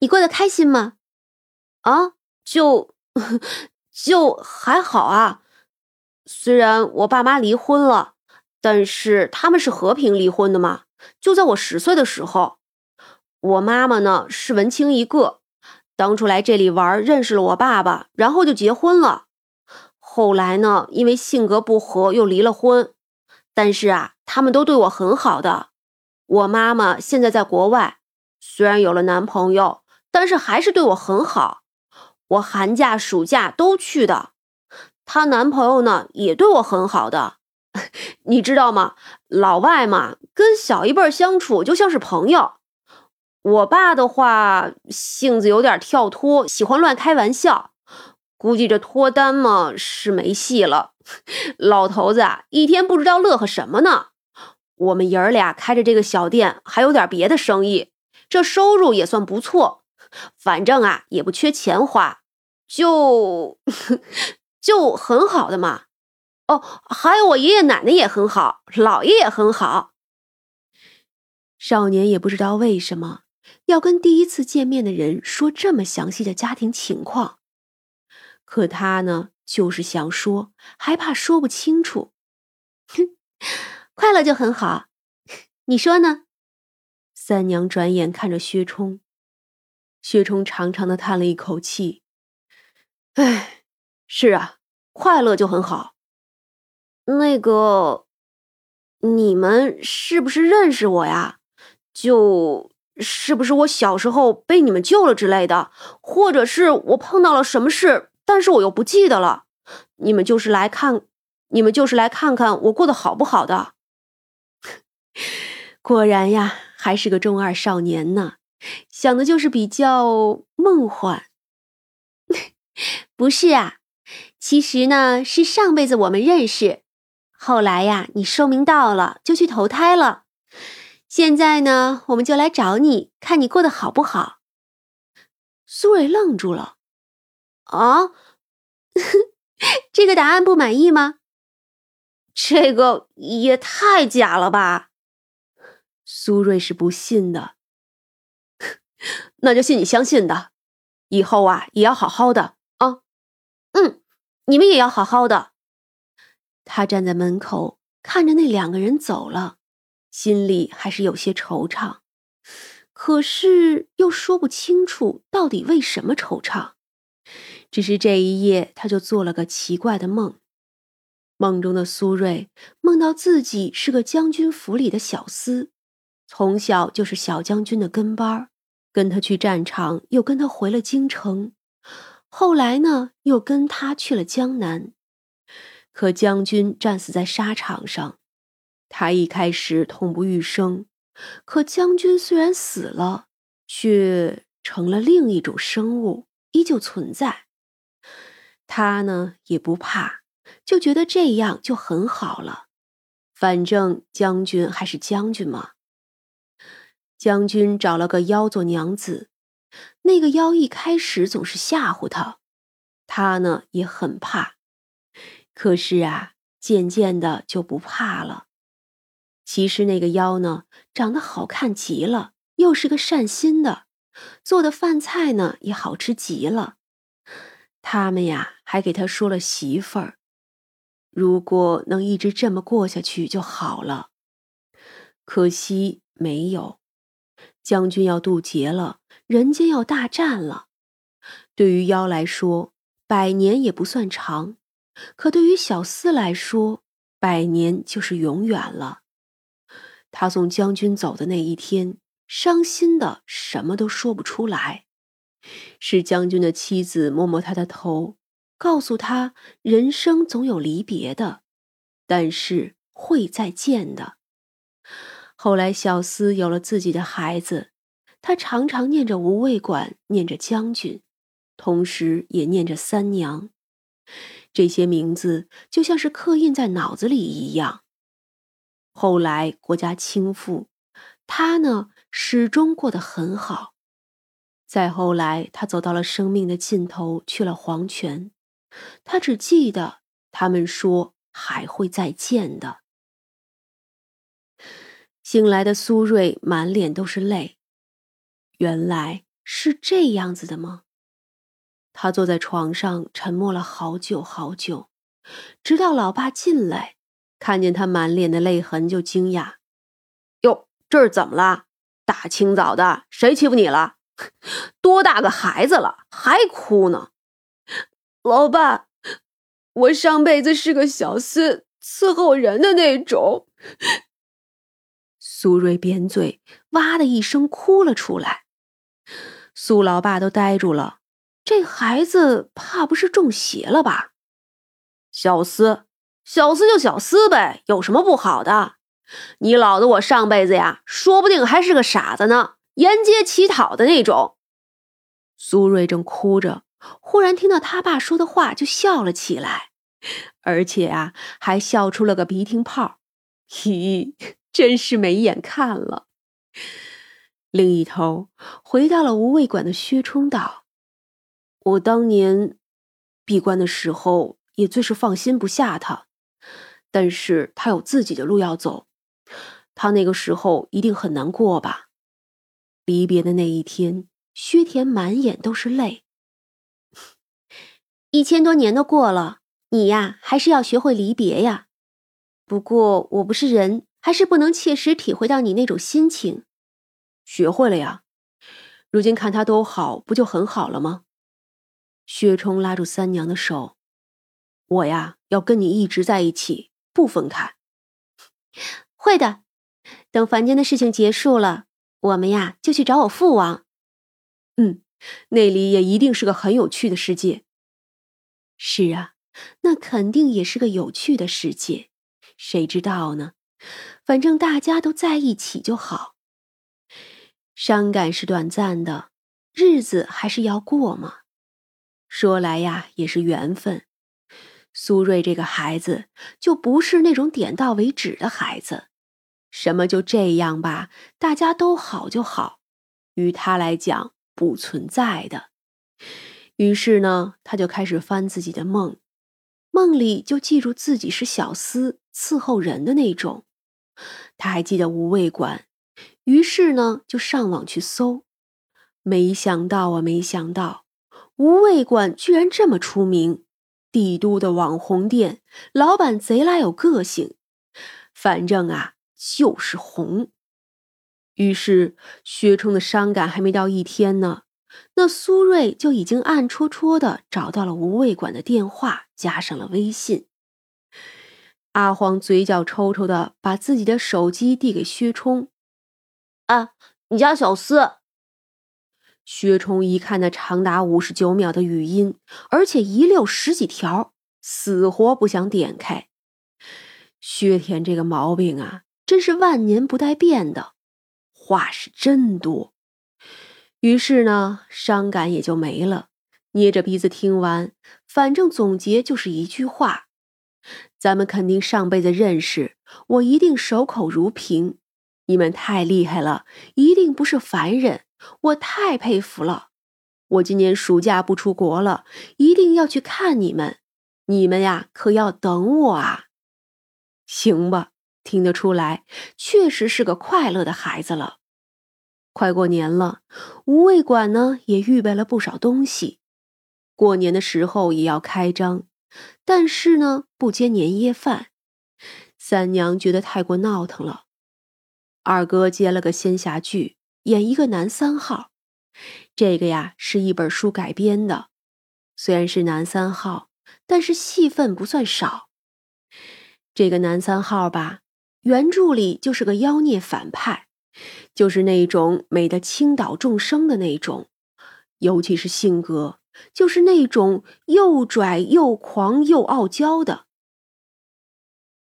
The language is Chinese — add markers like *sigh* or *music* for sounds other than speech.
你过得开心吗？啊，就 *laughs* 就还好啊。虽然我爸妈离婚了，但是他们是和平离婚的嘛。就在我十岁的时候，我妈妈呢是文青一个，当初来这里玩，认识了我爸爸，然后就结婚了。后来呢，因为性格不合又离了婚。但是啊，他们都对我很好的。我妈妈现在在国外，虽然有了男朋友，但是还是对我很好。我寒假、暑假都去的。她男朋友呢，也对我很好的。*laughs* 你知道吗？老外嘛，跟小一辈相处就像是朋友。我爸的话，性子有点跳脱，喜欢乱开玩笑。估计这脱单嘛是没戏了。*laughs* 老头子啊，一天不知道乐呵什么呢。我们爷儿俩开着这个小店，还有点别的生意，这收入也算不错。反正啊，也不缺钱花，就就很好的嘛。哦，还有我爷爷奶奶也很好，姥爷也很好。少年也不知道为什么要跟第一次见面的人说这么详细的家庭情况，可他呢，就是想说，还怕说不清楚。哼，快乐就很好，你说呢？三娘转眼看着薛冲，薛冲长长的叹了一口气：“哎，是啊，快乐就很好。”那个，你们是不是认识我呀？就是不是我小时候被你们救了之类的，或者是我碰到了什么事，但是我又不记得了。你们就是来看，你们就是来看看我过得好不好的。*laughs* 果然呀，还是个中二少年呢，想的就是比较梦幻。*laughs* 不是啊，其实呢是上辈子我们认识。后来呀，你寿命到了，就去投胎了。现在呢，我们就来找你，看你过得好不好。苏瑞愣住了，啊，*laughs* 这个答案不满意吗？这个也太假了吧！苏瑞是不信的，那就信你相信的。以后啊，也要好好的啊。嗯，你们也要好好的。他站在门口看着那两个人走了，心里还是有些惆怅，可是又说不清楚到底为什么惆怅。只是这一夜，他就做了个奇怪的梦，梦中的苏瑞梦到自己是个将军府里的小厮，从小就是小将军的跟班儿跟他去战场，又跟他回了京城，后来呢，又跟他去了江南。可将军战死在沙场上，他一开始痛不欲生。可将军虽然死了，却成了另一种生物，依旧存在。他呢也不怕，就觉得这样就很好了。反正将军还是将军嘛。将军找了个妖做娘子，那个妖一开始总是吓唬他，他呢也很怕。可是啊，渐渐的就不怕了。其实那个妖呢，长得好看极了，又是个善心的，做的饭菜呢也好吃极了。他们呀，还给他说了媳妇儿，如果能一直这么过下去就好了。可惜没有，将军要渡劫了，人间要大战了。对于妖来说，百年也不算长。可对于小厮来说，百年就是永远了。他送将军走的那一天，伤心的什么都说不出来。是将军的妻子摸摸他的头，告诉他：人生总有离别的，但是会再见的。后来小厮有了自己的孩子，他常常念着无畏馆，念着将军，同时也念着三娘。这些名字就像是刻印在脑子里一样。后来国家倾覆，他呢始终过得很好。再后来，他走到了生命的尽头，去了黄泉。他只记得他们说还会再见的。醒来的苏瑞满脸都是泪，原来是这样子的吗？他坐在床上，沉默了好久好久，直到老爸进来，看见他满脸的泪痕，就惊讶：“哟，这是怎么了？大清早的，谁欺负你了？*laughs* 多大个孩子了，还哭呢？”老爸，我上辈子是个小厮，伺候人的那种。苏瑞扁嘴，哇的一声哭了出来。苏老爸都呆住了，这孩子怕不是中邪了吧？小厮，小厮就小厮呗，有什么不好的？你老的我上辈子呀，说不定还是个傻子呢，沿街乞讨的那种。苏瑞正哭着，忽然听到他爸说的话，就笑了起来，而且啊，还笑出了个鼻涕泡。*laughs* 咦！真是没眼看了。另一头回到了无畏馆的薛冲道：“我当年闭关的时候，也最是放心不下他。但是他有自己的路要走，他那个时候一定很难过吧？离别的那一天，薛田满眼都是泪。*laughs* 一千多年都过了，你呀，还是要学会离别呀。不过我不是人。”还是不能切实体会到你那种心情，学会了呀。如今看他都好，不就很好了吗？薛冲拉住三娘的手，我呀要跟你一直在一起，不分开。会的，等凡间的事情结束了，我们呀就去找我父王。嗯，那里也一定是个很有趣的世界。是啊，那肯定也是个有趣的世界，谁知道呢？反正大家都在一起就好。伤感是短暂的，日子还是要过嘛。说来呀，也是缘分。苏瑞这个孩子就不是那种点到为止的孩子，什么就这样吧，大家都好就好，于他来讲不存在的。于是呢，他就开始翻自己的梦，梦里就记住自己是小厮伺候人的那种。他还记得无味馆，于是呢就上网去搜，没想到啊，没想到无味馆居然这么出名，帝都的网红店，老板贼拉有个性，反正啊就是红。于是薛冲的伤感还没到一天呢，那苏瑞就已经暗戳戳的找到了无味馆的电话，加上了微信。阿黄嘴角抽抽的，把自己的手机递给薛冲：“啊，你家小厮。”薛冲一看那长达五十九秒的语音，而且一溜十几条，死活不想点开。薛田这个毛病啊，真是万年不带变的，话是真多。于是呢，伤感也就没了，捏着鼻子听完，反正总结就是一句话。咱们肯定上辈子认识，我一定守口如瓶。你们太厉害了，一定不是凡人，我太佩服了。我今年暑假不出国了，一定要去看你们。你们呀，可要等我啊！行吧，听得出来，确实是个快乐的孩子了。快过年了，无味馆呢也预备了不少东西，过年的时候也要开张。但是呢，不接年夜饭，三娘觉得太过闹腾了。二哥接了个仙侠剧，演一个男三号。这个呀，是一本书改编的，虽然是男三号，但是戏份不算少。这个男三号吧，原著里就是个妖孽反派，就是那种美得倾倒众生的那种，尤其是性格。就是那种又拽又狂又傲娇的，